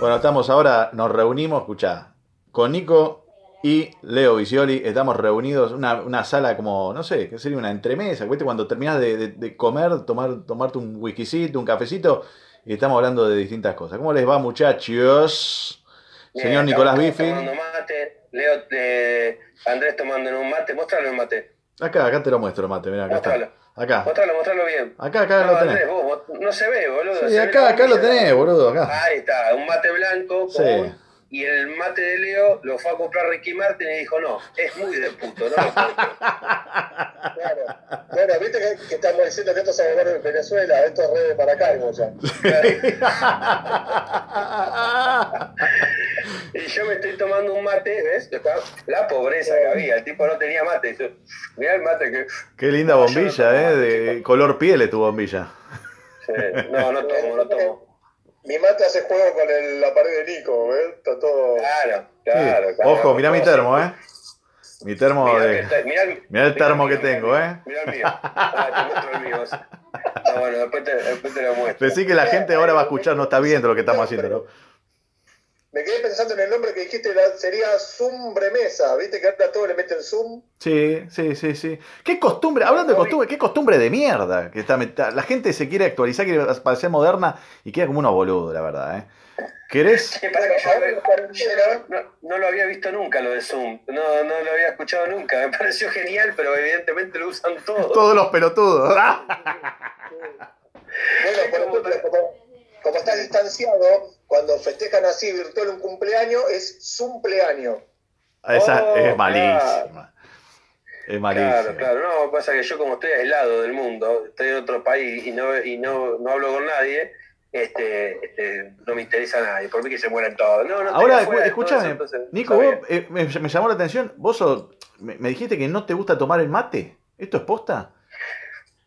Bueno, estamos ahora, nos reunimos, escuchá, con Nico y Leo Visioli, estamos reunidos en una, una sala como, no sé, ¿qué sería? Una entremesa, ¿viste? Cuando terminás de, de- de comer, tomar, tomarte un whiskycito, un cafecito, y estamos hablando de distintas cosas. ¿Cómo les va, muchachos? Señor Nicolás Biffin. Tomando mate, Leo, eh, Andrés tomando un mate, mostralo el mate. Acá, acá te lo muestro, mate, mirá, acá está. Mostralo. Acá, Mostralo, mostralo bien. acá, acá no, lo Andrés, tenés. vos, vos- no se ve, boludo. Sí, se acá, acá lo tenés, boludo, acá. Ahí está, un mate blanco Sí. Y el mate de Leo lo fue a comprar Ricky Martin y dijo, no, es muy de puto, no lo. Claro. Bueno, viste que, que estamos diciendo que esto se va a ver en Venezuela, esto es re para acá, ya. Y yo me estoy tomando un mate, ¿ves? La pobreza que había, el tipo no tenía mate. Yo, Mirá el mate que... Qué linda no bombilla, ¿eh? De color piel es tu bombilla. Sí, No, no tomo, no tomo. Mi mate hace juego con el- la pared de Nico, ¿ves? Está todo. Claro, Sí. claro. claro. Ojo, mirá mi termo, ¿eh? Mi termo Mirá, de... está- mirá el, mirá el termo que tengo, ¿eh? Mirá el mío. Ah, te muestro el mío. Ah, bueno, después te, después te lo muestro. Decí que la gente ahora va a escuchar, no está viendo lo que estamos haciendo, ¿no? Me quedé pensando en el nombre que dijiste, sería Zumbremesa. ¿Viste que ahora todo le meten Zoom? Sí, sí, sí, sí. Qué costumbre, hablando de costumbre, qué costumbre de mierda. Que está, la gente se quiere actualizar, quiere parecer moderna y queda como unos boludos, la verdad, ¿eh? ¿Querés? Que no lo había visto nunca lo de Zoom. No, no lo había escuchado nunca. Me pareció genial, pero evidentemente lo usan todos. Todos los pelotudos. Bueno, por ejemplo, como, como estás distanciado, cuando festejan así virtual un cumpleaños, es Zumpleaños. Esa Oh, es malísima. Es malísima. Claro, claro. No, pasa que yo como estoy aislado del mundo, estoy en otro país y no, y no, no hablo con nadie, este, este, no me interesa a nadie. Por mí que se mueran todos. No, no Ahora, escu- escúchame, Nico, vos, eh, me, me llamó la atención, vos sos- me, me dijiste que no te gusta tomar el mate. ¿Esto es posta?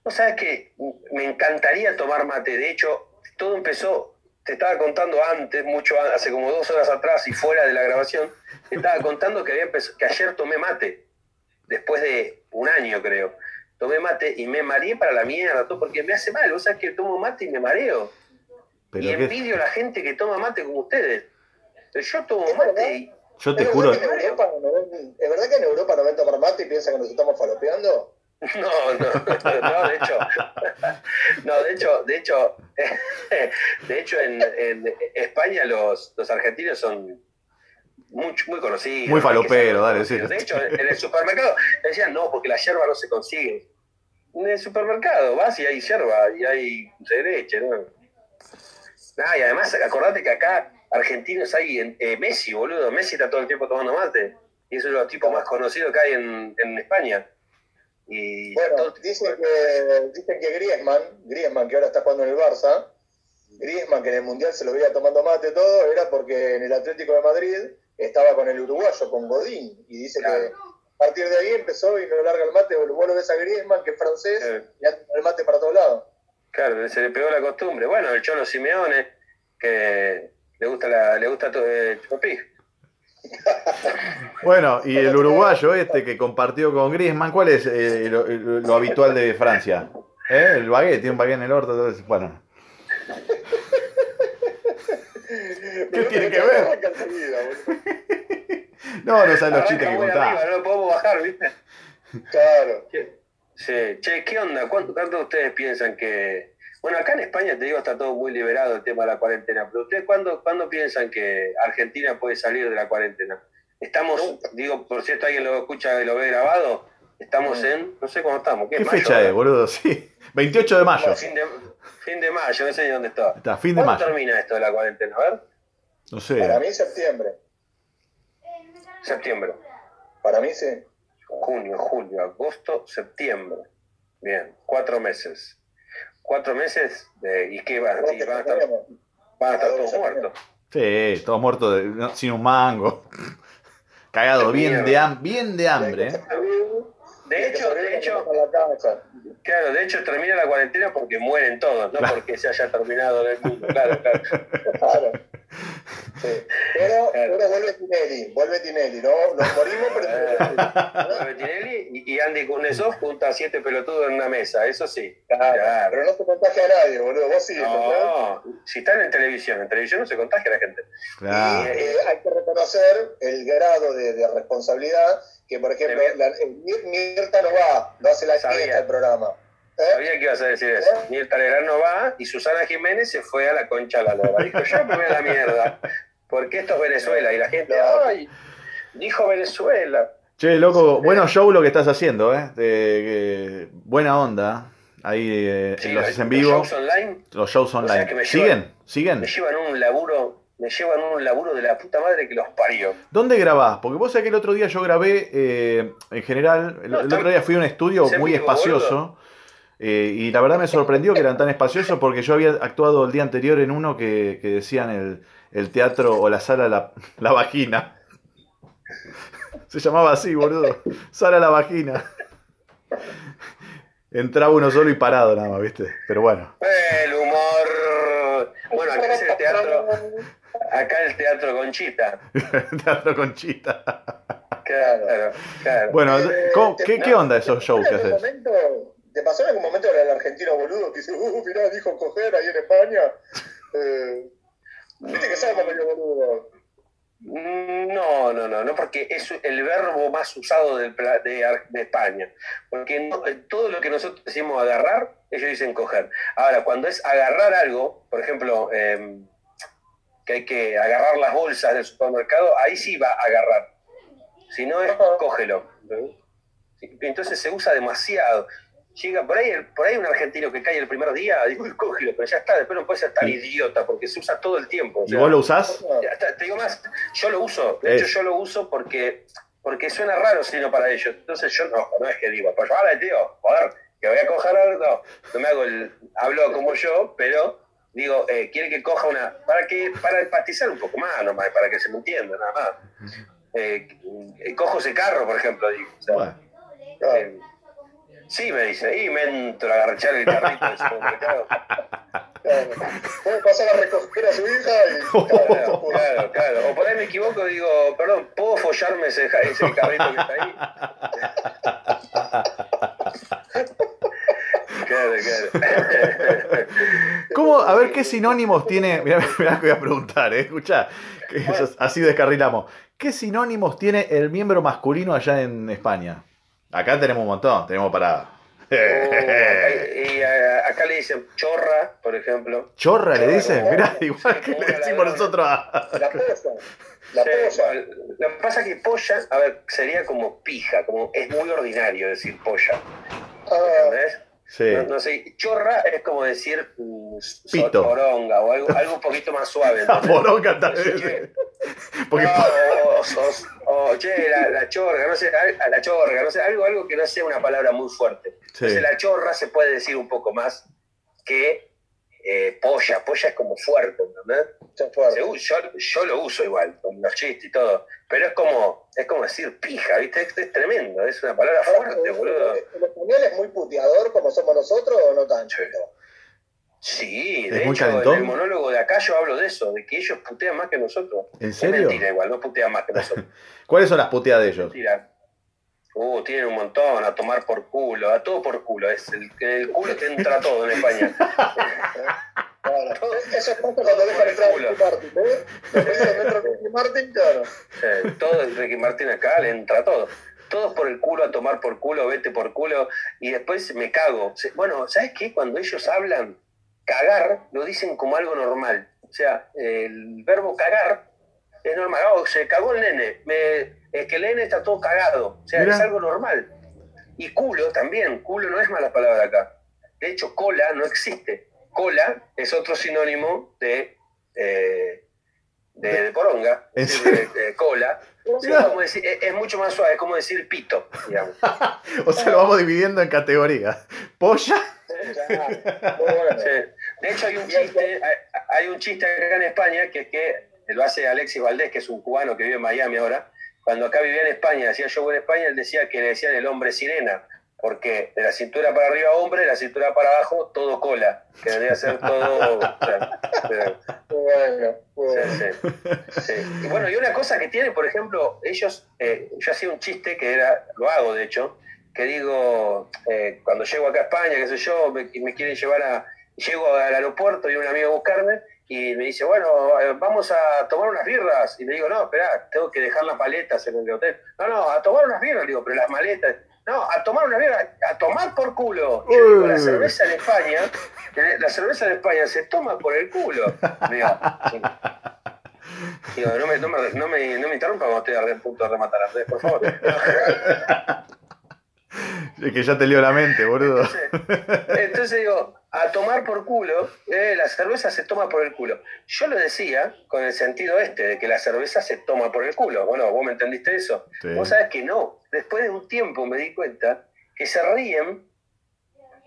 Vos sabés que me encantaría tomar mate. De hecho, todo empezó, te estaba contando antes, mucho hace como dos horas atrás y fuera de la grabación, te estaba contando que, había empezado- que ayer tomé mate, después de un año creo. Tomé mate y me mareé para la mierda, todo, porque me hace mal. Vos sabés que tomo mate y me mareo. Pero y que- envidio a la gente que toma mate como ustedes. Pero yo tomo mate y... yo te ¿Es juro, verdad, que en Europa no ven- ¿Es verdad que en Europa no ven tomar mate y piensan que nos estamos falopeando? No, no, no, de hecho, no, de hecho, de hecho, de hecho en, en España los, los argentinos son muy, muy conocidos. Muy falopero, dale, sí. De hecho, en el supermercado decían no, porque la yerba no se consigue. En el supermercado vas y hay yerba y hay dulce de leche, ¿no? Ah, y además, acordate que acá argentinos hay en, eh, Messi, boludo. Messi está todo el tiempo tomando mate. Y es uno de los tipos más conocidos que hay en, en España. Y Bueno, dicen que, dicen que Griezmann, Griezmann que ahora está jugando en el Barça, Griezmann que en el Mundial se lo veía tomando mate todo, era porque en el Atlético de Madrid estaba con el uruguayo, con Godín, y dice Claro. que a partir de ahí empezó y no larga el mate, vos lo ves a Griezmann, que es francés, Sí. y anda el mate para todos lados. Claro, se le pegó la costumbre. Bueno, el Cholo Simeone, que le gusta la, le gusta todo el Chupapi. Bueno, y el uruguayo este que compartió con Griezmann, ¿cuál es eh, lo, lo habitual de Francia? ¿Eh? El baguette, tiene un baguette en el orto, entonces, bueno. ¿Qué tiene que ver? No, no sabes los chistes que contaba. no lo podemos bajar, ¿viste? Claro. Sí. Che, ¿qué onda? ¿Cuánto, ¿Cuánto ustedes piensan que... Bueno, acá en España, te digo, está todo muy liberado el tema de la cuarentena, pero ustedes cuándo, cuándo piensan que Argentina puede salir de la cuarentena? Estamos, digo, por cierto, alguien lo escucha y lo ve grabado, estamos en, no sé cuándo estamos. ¿Qué mayo fecha ahora? es, boludo? Sí, 28 de mayo. Fin de, fin de mayo, no sé ni dónde está. Está, fin de ¿Cuándo mayo. termina esto de la cuarentena? A ver, No sé. Para mí septiembre. septiembre, Para mí sí. junio, julio, agosto, septiembre. Bien, cuatro meses. Cuatro meses de, y qué va, y van a estar, van a estar todos muertos. Sí, todos muertos de- no, sin un mango. Cagado, bien de, bien de hambre. ¿eh? De hecho, de hecho, Claro, de hecho termina la cuarentena porque mueren todos, no porque se haya terminado el mundo. Claro, claro. Claro. Sí. Pero, vuelve Tinelli, vuelve Tinelli, ¿no? Nos morimos, pero Vuelve Tinelli y, Andy Kuznetsov junta a siete pelotudos en una mesa, eso sí. Claro, Claro. pero no se contagia a nadie, boludo. Vos sí, ¿entendés? No, si están en televisión, en televisión no se contagia la gente. Claro. Y eh, hay que reconocer el grado de, de responsabilidad que, por ejemplo, la- eh, Mir- Mirta no va, no hace la fiesta del programa. ¿Eh? Sabía que ibas a decir eso. Mirta Legrand no va y Susana Jiménez se fue a la concha de la lora. Dijo, yo me voy a la mierda. Porque esto es Venezuela y la gente, ay, dijo Venezuela. Che, loco, bueno show lo que estás haciendo, ¿eh? De- que- buena onda. Ahí eh, Sí, los los haces en vivo, shows online los shows sea online. que me llevan- ¿Siguen? ¿Siguen? me llevan un laburo, me llevan un laburo de la puta madre que los parió. ¿Dónde grabás? Porque vos sabés que el otro día yo grabé, eh, en general, el, No, el está- otro día fui a un estudio es en muy vivo, espacioso. Eh, y la verdad me sorprendió que eran tan espaciosos porque yo había actuado el día anterior en uno que, que decían el, el teatro o la sala La, la Vagina. Se llamaba así, boludo. Sala La Vagina. Entraba uno solo y parado nada más, ¿viste? Pero bueno. El humor. Bueno, acá es el teatro, acá el teatro Conchita. Teatro Conchita. Claro, claro. Bueno, Eh, ¿cómo- te- ¿qué, qué onda esos shows que ¿En algún haces? ¿Te pasó en algún momento el argentino boludo que dice, uh, mirá, dijo coger ahí en España? Eh, Viste que medio boludo. Mm, No, no, no, no, porque es el verbo más usado de, de España. Porque no- eh, todo lo que nosotros decimos agarrar, ellos dicen coger. Ahora, cuando es agarrar algo, por ejemplo, eh, que hay que agarrar las bolsas del supermercado, ahí sí va a agarrar. Si no es, cógelo. Entonces se usa demasiado. Llega por ahí, por ahí un argentino que cae el primer día, digo, "Uy, cógelo, pero ya está, después no puede ser tan idiota porque se usa todo el tiempo. o ¿Y vos lo usás? te digo más, yo lo uso, de Es. hecho yo lo uso porque, porque suena raro si no para ellos. Entonces yo no, no es que digo, pues vale tío, joder, que voy a coger algo, no, no me hago el, hablo como yo, pero digo, eh, quiere que coja una, para que, para empatizar un poco más, nomás, para que se me entienda, nada más. Eh, eh, cojo ese carro, por ejemplo, digo, o sea, Bueno. Eh, sí, me dice, y me entro a agarchar el carrito del supermercado. Claro. Puede pasar a recoger a su hija y. Claro, claro, claro. O por ahí me equivoco y digo, perdón, ¿puedo follarme ese, carrito que está ahí? Claro, claro. ¿Cómo? A ver, ¿qué sinónimos tiene? Mirá, mirá que voy a preguntar, ¿eh? Escuchá, que eso es- así descarrilamos. ¿Qué sinónimos tiene el miembro masculino allá en España? Acá tenemos un montón, tenemos para... Acá- y eh, acá le dicen chorra, por ejemplo. ¿Chorra le dicen? Mirá, igual Sí, que le decimos ladrona. nosotros a... La polla. La Sí, Lo que pasa es que polla, a ver, sería como pija, como es muy ordinario decir polla. Ah, ¿Entendés? Sí. No, no sé, chorra es como decir mm, so- Pito. poronga o algo, algo un poquito más suave. ¿entendés? Poronga tal vez. Que- Porque... No, o, o- o, che, la, la chorga, no sé, a la chorga, no sé, algo, algo que no sea una palabra muy fuerte. Sí. Entonces la chorra se puede decir un poco más que eh, polla, polla es como fuerte, ¿entendés? ya fue. Se u- yo, yo lo uso igual, con los chistes y todo, pero es como, es como decir pija, ¿viste? Es, es tremendo, es una palabra fuerte, boludo. ¿El español es muy puteador como somos nosotros o no tanto? Sí, ¿Es de muy hecho, en el monólogo de acá yo hablo de eso, de que ellos putean más que nosotros. ¿En Es serio? mentira igual, no putean más que nosotros. ¿Cuáles son las puteadas de ellos? Mentira. Uh, tienen un montón, a tomar por culo, a todo por culo. Es el, en el culo te entra todo en España. Claro. Eso es cuando dejan entrar a Ricky Martin, ¿eh? Entra Ricky Martin, claro. Sí, todo el Ricky Martín acá le entra todo. Todos por el culo, a tomar por culo, vete por culo. Y después me cago. Bueno, ¿sabes qué? Cuando ellos hablan, cagar, lo dicen como algo normal. O sea, el verbo cagar es normal. Oh, se cagó el nene. Me- es que el nene está todo cagado. O sea, es algo normal. Y culo también. Culo no es mala palabra acá. De hecho, cola no existe. Cola es otro sinónimo de, eh, de, de poronga. ¿En Es de- de cola. Como decir- es- es mucho más suave, es como decir pito, digamos. O sea, lo vamos dividiendo en categorías. Polla. Sí. De hecho, hay un chiste, hay, un chiste acá en España que es que lo hace Alexis Valdés, que es un cubano que vive en Miami ahora. Cuando acá vivía en España, hacía show en España, él decía que le decían el hombre sirena Porque de la cintura para arriba hombre, de la cintura para abajo todo cola, que debería ser todo... o sea, pero- Bueno, Sí, bueno. sí, sí. Y bueno, y una cosa que tiene, por ejemplo, ellos, eh, yo hacía un chiste que era, lo hago de hecho, que digo, eh, cuando llego acá a España, qué sé yo, me, me quieren llevar a, llego al aeropuerto y un amigo a buscarme y me dice, bueno, eh, vamos a tomar unas birras. Y le digo, no, espera, tengo que dejar las maletas en el hotel. No, no, a tomar unas birras, le digo, pero las maletas. No, a tomar una birras, a tomar por culo. Yo digo, la cerveza en España, la cerveza en España se toma por el culo. Digo. Digo, no me, no me, no me, no me interrumpa cuando estoy a punto de rematar, Andrés, por favor. Es que ya te leo la mente, boludo. Entonces, entonces digo, a tomar por culo, eh, la cerveza se toma por el culo. Yo lo decía con el sentido este, de que la cerveza se toma por el culo. Bueno, vos me entendiste eso. Sí. Vos sabés que no. Después de un tiempo me di cuenta que se ríen,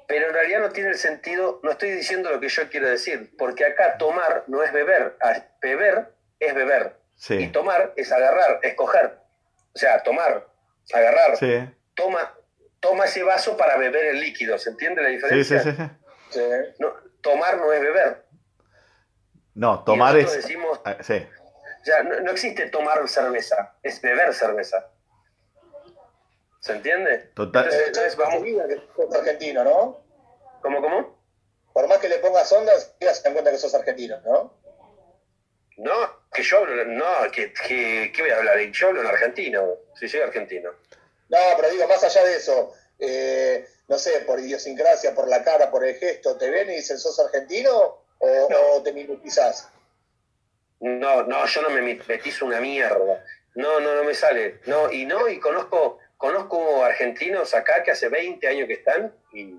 pero en realidad no tiene el sentido, no estoy diciendo lo que yo quiero decir, porque acá tomar no es beber, beber es beber. Y tomar es agarrar, es coger. O sea, tomar, agarrar, Sí. toma, toma ese vaso para beber el líquido, ¿se entiende la diferencia? sí, sí, sí. Sí. No, tomar no es beber. No, tomar y es. nosotros decimos, ah, Sí. sea, no, no existe tomar cerveza, es beber cerveza. ¿Se entiende? Total. Entonces, entonces vamos, sos argentino, ¿no? ¿cómo, cómo? Por más que le pongas ondas, ya se dan cuenta que sos argentino, ¿no? No, que yo hablo, no, que, que, ¿qué voy a hablar? Yo hablo en argentino, si soy argentino. No, pero digo, más allá de eso, eh, no sé, por idiosincrasia, por la cara, por el gesto, ¿te ven y dicen sos argentino o, No. o te mimetizás? No, no, yo no me met- metizo una mierda. No, no, no me sale. No, y no, y conozco, conozco argentinos acá que hace 20 años que están y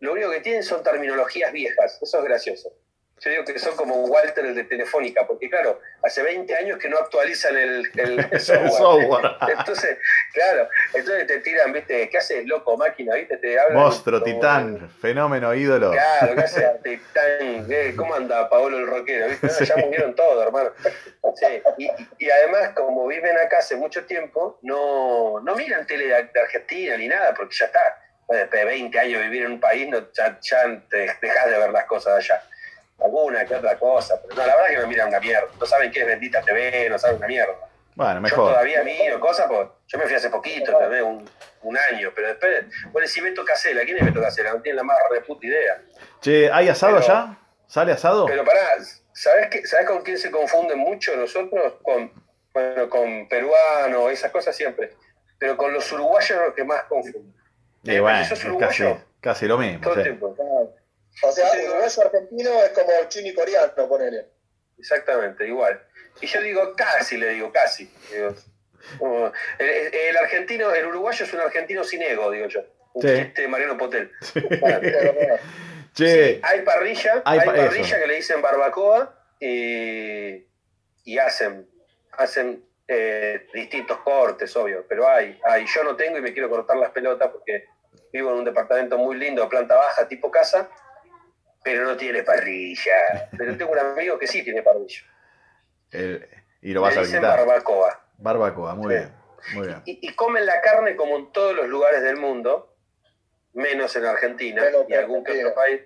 lo único que tienen son terminologías viejas. Eso es gracioso. Yo digo que son como Walter el de Telefónica, porque claro, hace 20 años que no actualizan el, el- el software. Entonces, claro, entonces te tiran, viste, ¿qué haces, loco, máquina? ¿Viste? Te hablan Monstruo, como- titán, fenómeno, ídolo. Claro, ¿qué haces, titán? Eh, ¿Cómo anda Paolo el rockero? ¿Viste? No, Ya murieron todos, hermano. Sí, y, y además, como viven acá hace mucho tiempo, no, no miran tele de, Argentina ni nada, porque ya está. Después de 20 años vivir en un país, no, ya, ya te dejas de ver las cosas allá. Alguna que otra cosa, pero no, la verdad que me miran una mierda. No saben qué es Bendita TV, no saben una mierda. Bueno, Yo mejor. todavía mío, cosas, pues, yo me fui hace poquito, también, un, un año, pero después, bueno, si Beto Casela, ¿quién es Beto Casela? No tiene la más reputa idea. Che, ¿hay asado Pero- allá? ¿Sale asado? Pero pará, ¿sabes, qué, ¿sabes con quién se confunden mucho nosotros? Con, bueno, con peruanos, esas cosas siempre. Pero con los uruguayos es lo que más confunden. Y bueno, ¿Sos es casi, casi lo mismo. Todo el sí. tiempo. O sea, Sí, uruguayo argentino es como chino y coreano, ponele. Exactamente, igual. Y yo digo casi, le digo casi. Digo, el, argentino, el uruguayo es un argentino sin ego, digo yo. Sí. de Mariano Potel. Che, Sí, hay parrilla, Hay hay, pa- parrilla eso. que le dicen barbacoa y, y hacen, hacen eh, distintos cortes, obvio, pero hay, hay. Yo no tengo y me quiero cortar las pelotas porque vivo en un departamento muy lindo, planta baja, tipo casa, pero no tiene parrilla. Pero tengo un amigo que sí tiene parrilla. el- y lo vas le a dicen quitar. barbacoa. Barbacoa, muy Sí. bien. Muy bien. Y, y comen la carne como en todos los lugares del mundo, menos en Argentina y en algún que otro país,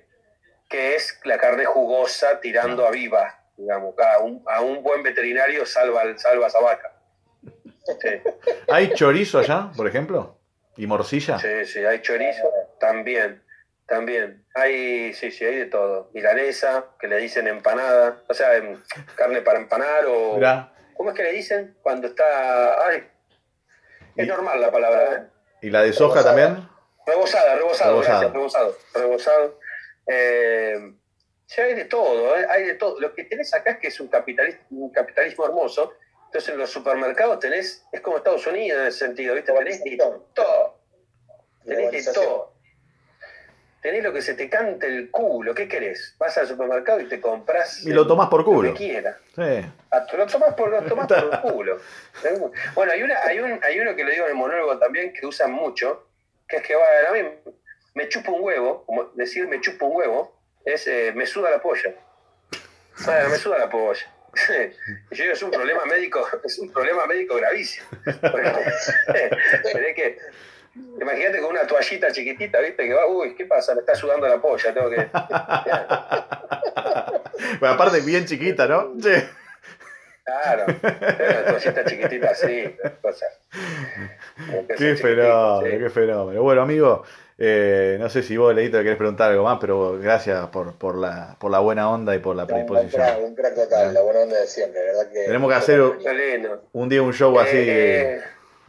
que es la carne jugosa tirando a viva. Digamos, a un, a un buen veterinario salva, salva a esa vaca. Sí, ¿Hay chorizo allá, por ejemplo? ¿Y morcilla? sí, sí, hay chorizo, también, también. Hay, sí, sí, hay de todo. Milanesa, que le dicen empanada, o sea, em, carne para empanar o... Mirá. ¿Cómo es que le dicen cuando está...? Ay, es Y- normal la palabra, ¿eh? ¿Y la de soja también? Rebosada, rebosado, Rebozado. gracias, rebosado, rebosado. Eh, sí, hay de todo, ¿eh? hay de todo. Lo que tenés acá es que es un capitalismo, un capitalismo hermoso. Entonces en los supermercados tenés, es como Estados Unidos en ese sentido, ¿viste? Tenés de todo. Tenés de todo. Tenés lo que se te cante el culo. ¿Qué querés? Vas al supermercado y te compras Y lo tomás por culo. Lo que quieras. Sí. Ah, lo tomás por, lo tomás por el culo. Bueno, hay, una, hay, un, hay uno que lo digo en el monólogo también que usan mucho, que es que va a mí me chupa un huevo, como decir me chupa un huevo, es eh, me suda la polla. Me suda la polla. Yo digo, es un problema médico, es un problema médico gravísimo. Pero es que Imagínate con una toallita chiquitita, ¿viste? Que va, uy, ¿qué pasa? Me está sudando la polla, tengo que. Bueno, aparte, bien chiquita, ¿no? Sí. Claro, una toallita chiquitita así, cosas. Qué fenómeno, qué fenómeno. Bueno, amigo, eh, no sé si vos, Leito, querés preguntar algo más, pero gracias por, por, la, por la buena onda y por la Un crack, predisposición. un crack total, la buena onda de siempre, ¿verdad? Que Tenemos que hacer. Un día un show así Eh,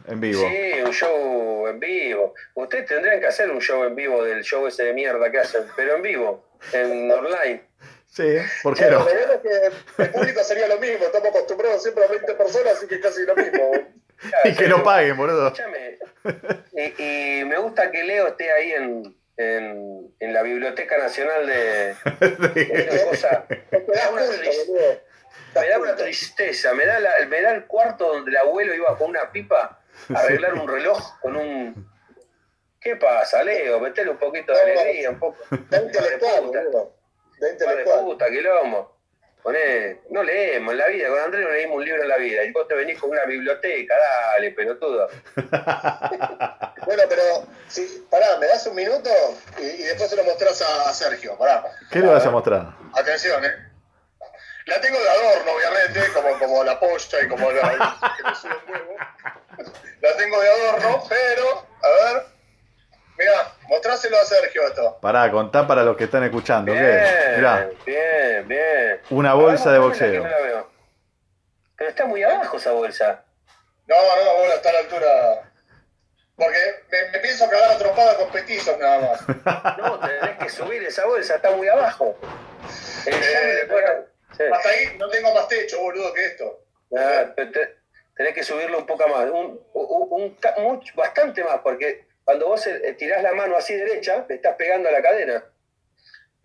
en vivo. Sí, un show en vivo. Ustedes tendrían que hacer un show en vivo del show ese de mierda que hacen, pero en vivo, en online. Sí, ¿por qué Claro, no? es que el público sería lo mismo, estamos acostumbrados siempre a 20 personas, así que casi lo mismo. Y que no paguen, boludo. Escúchame. Y, y me gusta que Leo esté ahí en, en, en la Biblioteca Nacional de. una cosa- Te das una tristeza. me da una tristeza. Me da, la- me da el cuarto donde el abuelo iba con una pipa arreglar un reloj con un. ¿Qué pasa, Leo? Metele un poquito de alegría, un poco. Da intelectual, de intelectual. puta, quilombo. Poné, no leemos en la vida, con Andrés no leímos un libro en la vida, y vos te venís con una biblioteca, dale, pelotudo. Bueno, pero, sí, pará, ¿me das un minuto? Y, y después se lo mostrás a, a Sergio, pará. ¿Qué le vas a mostrar? Atención, ¿eh? La tengo de adorno, obviamente, como, como la polla y como la que me sube un huevo. La tengo de adorno, pero, a ver, mira, mostráselo a Sergio esto. Pará, contá para los que están escuchando. ¿qué? Bien, Mirá, bien, bien. una bolsa de boxeo. no la. Pero está muy abajo esa bolsa. No, no, bueno, está a la altura. Porque me, me pienso cagar a trompada con petizos nada más. No, tenés que subir esa bolsa, está muy abajo. El le pone- sí. Hasta ahí no tengo más techo, boludo, que esto. Ah, te- te- tenés que subirlo un poco más, un, un- un mucho, bastante más, porque cuando vos eh, tirás la mano así derecha, estás pegando a la cadena.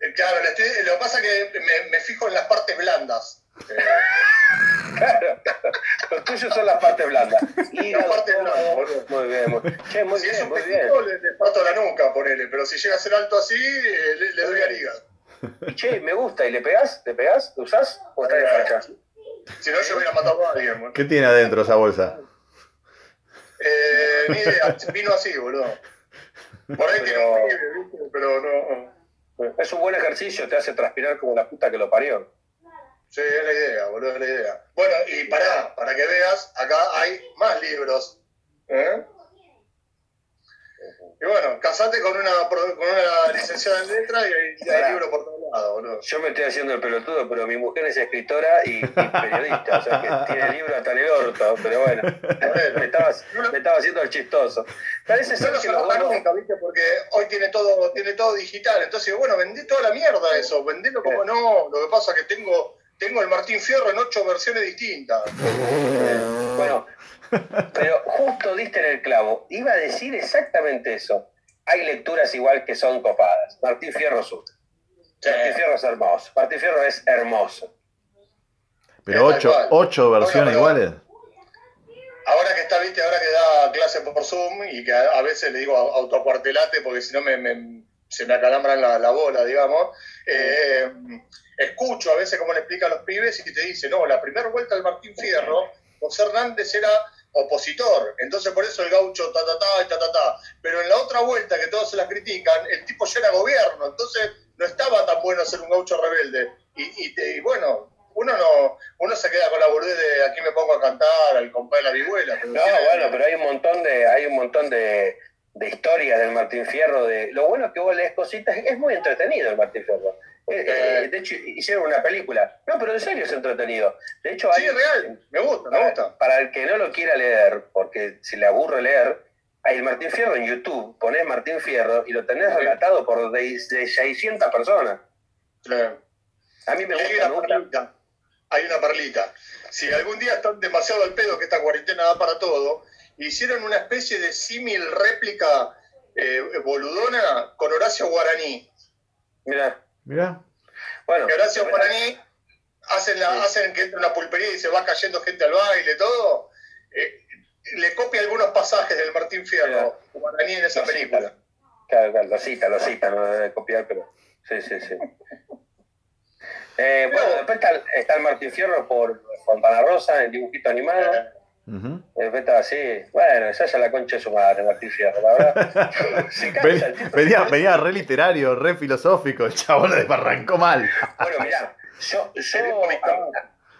Eh, Claro, le estoy- lo que pasa es que me, me fijo en las partes blandas. Eh, Claro, los tuyos son las partes blandas. Y Las partes blandas. Muy bien, muy, che, muy si es bien, un muy bien. le, le parto la nuca, ponele. Pero si llega a ser alto así, le, le doy al hígado. Y che, me gusta, ¿y le pegás? ¿Le pegás? ¿Lo usás? ¿O estás de facha? Si no, yo hubiera matado a alguien. boludo. ¿Qué tiene adentro esa bolsa? Eh, ni idea, vino así, boludo. Por ahí tiene un ¿viste? pero no. Es un buen ejercicio, te hace transpirar como la puta que lo parió. Sí, es la idea, boludo, es la idea. Bueno, y pará, para que veas, acá hay más libros. ¿eh? Y bueno, casate con una, con una licenciada en letra y hay, libros por todos lados, boludo. Yo me estoy haciendo el pelotudo, pero mi mujer es escritora y, y periodista, o sea que tiene libros hasta en el orto, pero bueno, me estaba, me estaba haciendo el chistoso. Parece ser lo que los saca buenos... nunca, ¿viste? Porque hoy tiene todo, tiene todo digital. Entonces, bueno, vendí toda la mierda eso. Vendelo como no. Lo que pasa es que tengo, tengo el Martín Fierro en ocho versiones distintas. Bueno, pero justo diste en el clavo. Iba a decir exactamente eso. Hay lecturas igual que son copadas. Martín Fierro Sur. Martín Fierro es hermoso. Martín Fierro es hermoso. Pero ocho, ocho versiones Bueno, iguales. Ahora que está, viste, ahora que da clase por Zoom y que a, a veces le digo autocuartelate porque si no me, me- se me acalambran la, la bola, digamos. eh, escucho a veces cómo le explican a los pibes y te dice, no, la primera vuelta del Martín Fierro, José Hernández era opositor, entonces por eso el gaucho ta ta ta y ta ta ta. Pero en la otra vuelta que todos se la critican, el tipo ya era gobierno, entonces no estaba tan bueno ser un gaucho rebelde. Y, y y bueno, uno no, uno se queda con la boludez de aquí me pongo a cantar, al compadre de la vihuela. No, bueno, pero hay un montón de, hay un montón de, de historias del Martín Fierro. De, lo bueno que vos lees cositas, es muy entretenido el Martín Fierro. Eh, eh, de hecho, hicieron una película. No, pero en serio es entretenido. De hecho, hay, Sí, es real, me gusta, me gusta. para el que no lo quiera leer, porque si le aburre leer, hay el Martín Fierro en YouTube, ponés Martín Fierro y lo tenés relatado por de, de 600 personas. Claro. A mí me hay gusta, me una gusta. perlita, hay una perlita. Si algún día están demasiado al pedo que esta cuarentena da para todo, hicieron una especie de símil réplica eh, boludona con Horacio Guaraní. Mira, Mirá. bueno. Que Horacio Guaraní hacen, la, hacen que entra una pulpería y se va cayendo gente al baile, todo. Eh, le copia algunos pasajes del Martín Fierro, Guaraní en esa Lo cita, película. Claro, claro, lo cita, lo cita, no debe copiar, pero. Sí, sí, sí. Eh, bueno, después está, está el Martín Fierro por Fontana Rosa, en dibujito animado. Estaba así, bueno, esa ya la concha de su madre, Martín Fierro, la verdad. Se cansa, Ven- el tipo venía, re literario, re filosófico, el chabón le arrancó mal. Bueno, mirá, yo, yo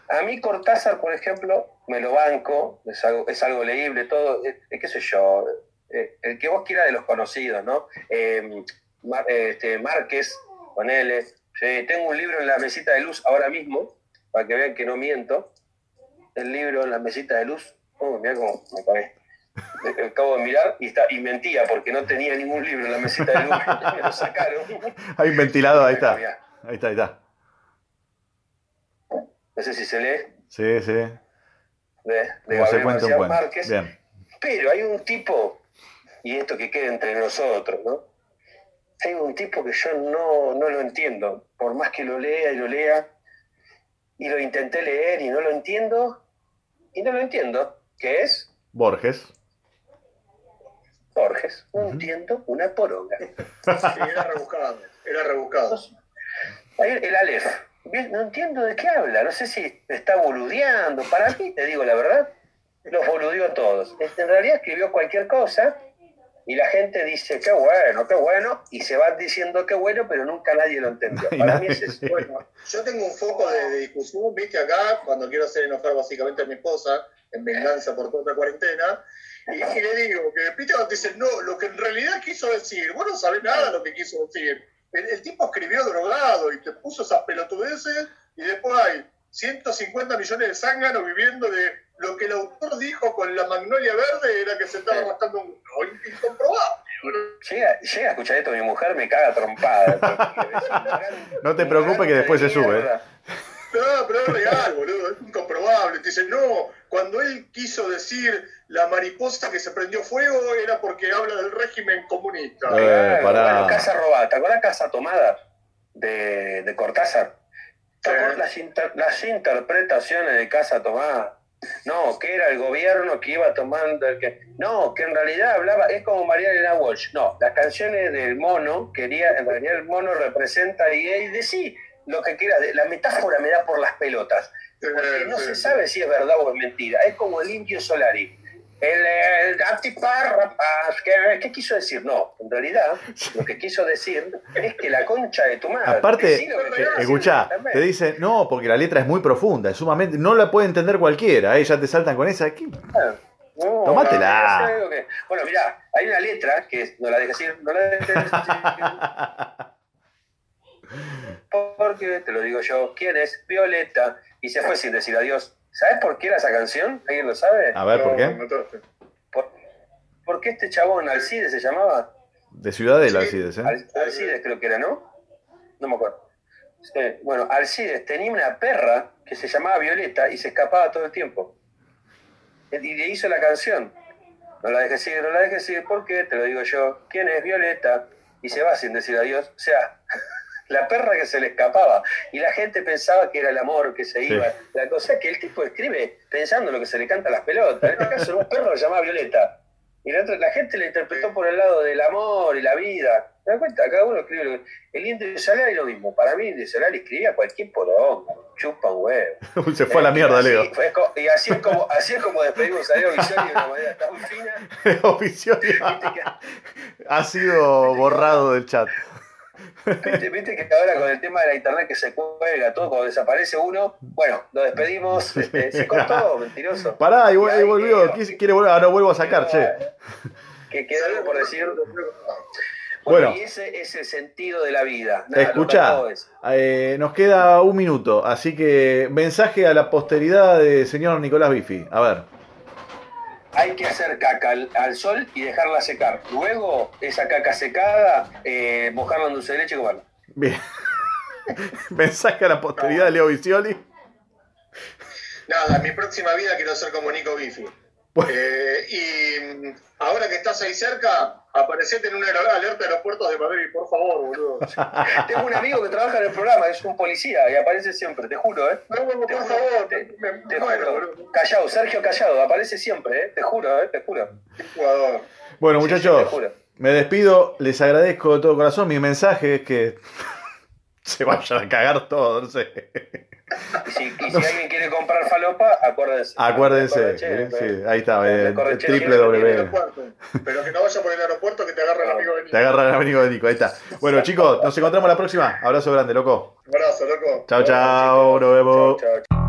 a, a mí Cortázar, por ejemplo, me lo banco, es algo, es algo leíble, todo, eh, qué sé yo, eh, el que vos quieras de los conocidos, ¿no? Eh, Mar- eh, este, Márquez, ponele, sí, tengo un libro en la mesita de luz ahora mismo, para que vean que no miento, el libro en la mesita de luz, oh, mirá cómo me. Eh, Acabo de mirar y, está, y mentía porque no tenía ningún libro en la mesita de luz, me lo sacaron. Hay un ventilador, ahí está. Ahí está, ahí está. No sé si se lee. Sí, sí. de, de Como se Gabriel cuenta un. Márquez. Bien. Pero hay un tipo, y esto que queda entre nosotros, ¿no? Hay un tipo que yo no, no lo entiendo. Por más que lo lea y lo lea, y lo intenté leer y no lo entiendo, y no lo entiendo, que es Borges. Borges. No entiendo una poronga. Sí, era rebuscado. Era rebuscado. Ahí el Aleph. Bien, No entiendo de qué habla, no sé si está boludeando. Para mí, te digo la verdad, los boludeó a todos. Este, En realidad escribió cualquier cosa y la gente dice, qué bueno, qué bueno, y se van diciendo qué bueno, pero nunca nadie lo entendió. Para mí es eso. Bueno, yo tengo un foco de, de discusión, viste, acá, cuando quiero hacer enojar básicamente a mi esposa, en venganza por toda la cuarentena, y, y le digo que, te dicen, no, lo que en realidad quiso decir, vos no sabés nada de lo que quiso decir. El, el tipo escribió drogado y te puso esas pelotudeces, y después hay 150 millones de zánganos viviendo de lo que el autor dijo con la magnolia verde, era que se estaba rascando un no, incomprobable. Llega, llega a escuchar esto mi mujer, me caga trompada. No te preocupes que después se sube, mierda. No, pero es real, boludo, es incomprobable. Te dicen, no, cuando él quiso decir la mariposa que se prendió fuego era porque habla del régimen comunista. Eh, Claro, bueno, casa robada. ¿Te acuerdas Casa Tomada de, de Cortázar? ¿Te acuerdas las, inter- las interpretaciones de Casa Tomada? No, que era el gobierno que iba tomando el que. No, que en realidad hablaba, es como María Elena Walsh. No, las canciones del mono, quería, en realidad el mono representa y, y de sí, lo que quiera, de- la metáfora me da por las pelotas. Porque no se sabe si es verdad o es mentira. Es como el indio Solari. El, el antiparrapas, ¿qué, ¿qué quiso decir? No, en realidad lo que quiso decir es que la concha de tu madre. Aparte, Sí, eh, también. te dicen, no, porque la letra es muy profunda, es sumamente, no la puede entender cualquiera, eh, ya te saltan con esa. ¿qué? No, Tómatela. no, Bueno, mirá, hay una letra que no la dejes decir, no la dejes decir. Porque, te lo digo yo, ¿quién es? Violeta. Y se fue sin decir adiós. ¿Sabes por qué era esa canción? ¿Alguien lo sabe? A ver, ¿por No, qué? Por- porque este chabón, Alcides se llamaba. De Ciudadela, Sí. Alcides, ¿eh? Al- Alcides creo que era, ¿no? No me acuerdo. Sí, Bueno, Alcides tenía una perra que se llamaba Violeta y se escapaba todo el tiempo. Y le hizo la canción. No la dejes ir, no la dejes ir, ¿por qué? Te lo digo yo. ¿Quién es Violeta? Y se va sin decir adiós. O sea, la perra que se le escapaba. Y la gente pensaba que era el amor que se Sí. iba. La cosa que el tipo escribe pensando en lo que se le canta a las pelotas. En este caso era un perro que se llamaba Violeta. Y la, otra- la gente la interpretó por el lado del amor y la vida. ¿Te das cuenta? Cada uno escribe. lo que- El indio Solari lo mismo. Para mí, el indio Solari escribía cualquier poronga. Chupa un huevo. Se fue a la mierda, Así- Leo. y así es como, así es como despedimos a Leo Visioni de una manera tan fina. Que, ha sido borrado del chat. Viste- viste que ahora con el tema de la internet que se cuelga todo, cuando desaparece uno, bueno, lo despedimos. Este, se cortó, mentiroso. Pará, ahí, vol- ahí volvió. Quiere volver, ahora vuelvo a sacar, che. Que quedó algo por decir. Bueno. Bueno, y ese es el sentido de la vida. Nada, Escuchá, eh, nos queda un minuto, así que mensaje a la posteridad de señor Nicolás Bifi. A ver. Hay que hacer caca al, al sol y dejarla secar. Luego, esa caca secada, eh, mojarla en dulce de leche y comerla. Bien. mensaje a la posteridad de Leo Visioli. Nada, en mi próxima vida quiero ser como Nico Bifi. Eh, y ahora que estás ahí cerca, aparecete en una alerta de aeropuertos de Madrid, por favor, boludo. Tengo un amigo que trabaja en el programa, es un policía y aparece siempre, te juro, ¿eh? No, no, Te por juro, favor, te, me, juro. boludo. Callado, Sergio Callado, aparece siempre, ¿eh? Te juro, ¿eh? Te juro. Qué jugador. Bueno, Sí, sí, muchachos, te juro. me despido. Les agradezco de todo corazón. Mi mensaje es que se vayan a cagar todo, no sé. Y si, y si alguien quiere comprar falopa, acuérdense. Acuérdense, eh, sí, ahí está, eh, triple W. Pero que no vaya por el aeropuerto que te agarra el amigo de Te agarra el amigo de Nico, ahí está. Bueno, chicos, nos encontramos la próxima. Abrazo grande, loco. Un abrazo, loco. Chao, chao, nos vemos. Chao, chao.